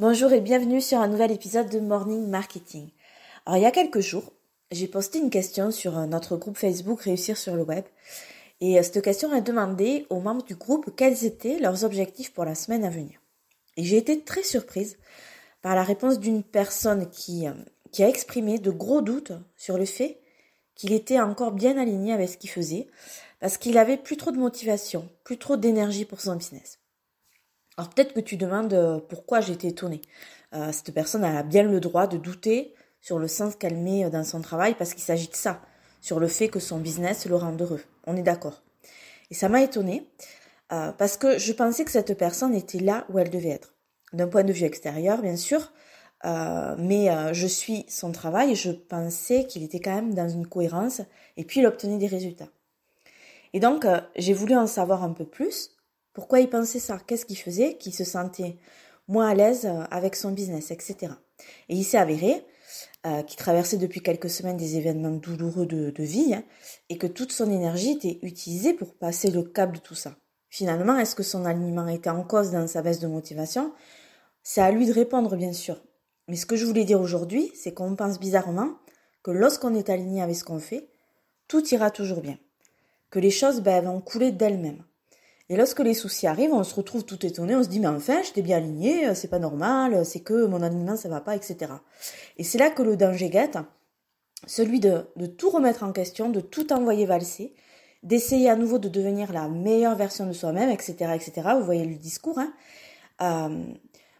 Bonjour et bienvenue sur un nouvel épisode de Morning Marketing. Alors il y a quelques jours, j'ai posté une question sur euh, notre groupe Facebook Réussir sur le web. Et euh, cette question a demandé aux membres du groupe quels étaient leurs objectifs pour la semaine à venir. Et j'ai été très surprise par la réponse d'une personne qui, euh, qui a exprimé de gros doutes sur le fait qu'il était encore bien aligné avec ce qu'il faisait, parce qu'il avait plus trop de motivation, plus trop d'énergie pour son business. Alors peut-être que tu demandes euh, pourquoi j'étais étonnée. Euh, cette personne a bien le droit de douter sur le sens qu'elle met dans son travail parce qu'il s'agit de ça, sur le fait que son business le rende heureux. On est d'accord. Et ça m'a étonnée euh, parce que je pensais que cette personne était là où elle devait être. D'un point de vue extérieur, bien sûr, mais je suis son travail et je pensais qu'il était quand même dans une cohérence et puis il obtenait des résultats. Et donc, j'ai voulu en savoir un peu plus pourquoi il pensait ça? Qu'est-ce qu'il faisait? Qu'il se sentait moins à l'aise euh, avec son business, etc. Et il s'est avéré euh, qu'il traversait depuis quelques semaines des événements douloureux de, vie hein, et que toute son énergie était utilisée pour passer le cap de tout ça. Finalement, est-ce que son alignement était en cause dans sa baisse de motivation? C'est à lui de répondre, bien sûr. Mais ce que je voulais dire aujourd'hui, c'est qu'on pense bizarrement que lorsqu'on est aligné avec ce qu'on fait, tout ira toujours bien. Que les choses ben, vont couler d'elles-mêmes. Et lorsque les soucis arrivent, on se retrouve tout étonné, on se dit mais enfin j'étais bien aligné, euh, c'est pas normal, c'est que mon alignement ça va pas, etc. Et c'est là que le danger guette, celui de, de tout remettre en question, de tout envoyer valser, d'essayer à nouveau de devenir la meilleure version de soi-même, etc., etc. Vous voyez le discours. Hein euh,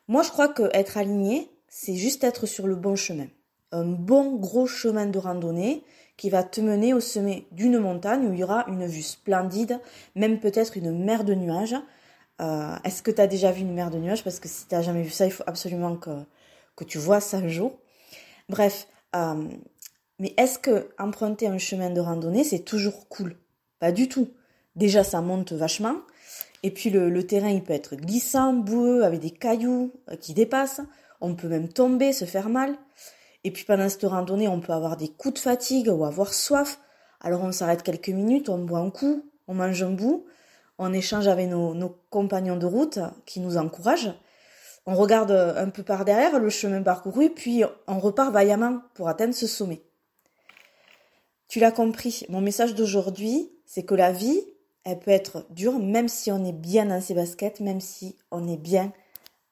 moi je crois que être aligné, c'est juste être sur le bon chemin, un bon gros chemin de randonnée qui va te mener au sommet d'une montagne où il y aura une vue splendide, même peut-être une mer de nuages. Euh, est-ce que tu as déjà vu une mer de nuages? Parce que si tu n'as jamais vu ça, il faut absolument que, tu vois ça un jour. Bref, euh, mais est-ce que emprunter un chemin de randonnée, c'est toujours cool? Pas du tout. Déjà, ça monte vachement. Et puis le, le, terrain, il peut être glissant, boueux, avec des cailloux euh, qui dépassent. On peut même tomber, se faire mal. Et puis pendant cette randonnée, on peut avoir des coups de fatigue ou avoir soif. Alors on s'arrête quelques minutes, on boit un coup, on mange un bout, on échange avec nos, compagnons de route qui nous encouragent. On regarde un peu par derrière le chemin parcouru, puis on repart vaillamment pour atteindre ce sommet. Tu l'as compris, mon message d'aujourd'hui, c'est que la vie, elle peut être dure même si on est bien dans ses baskets, même si on est bien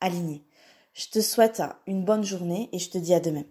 aligné. Je te souhaite une bonne journée et je te dis à demain.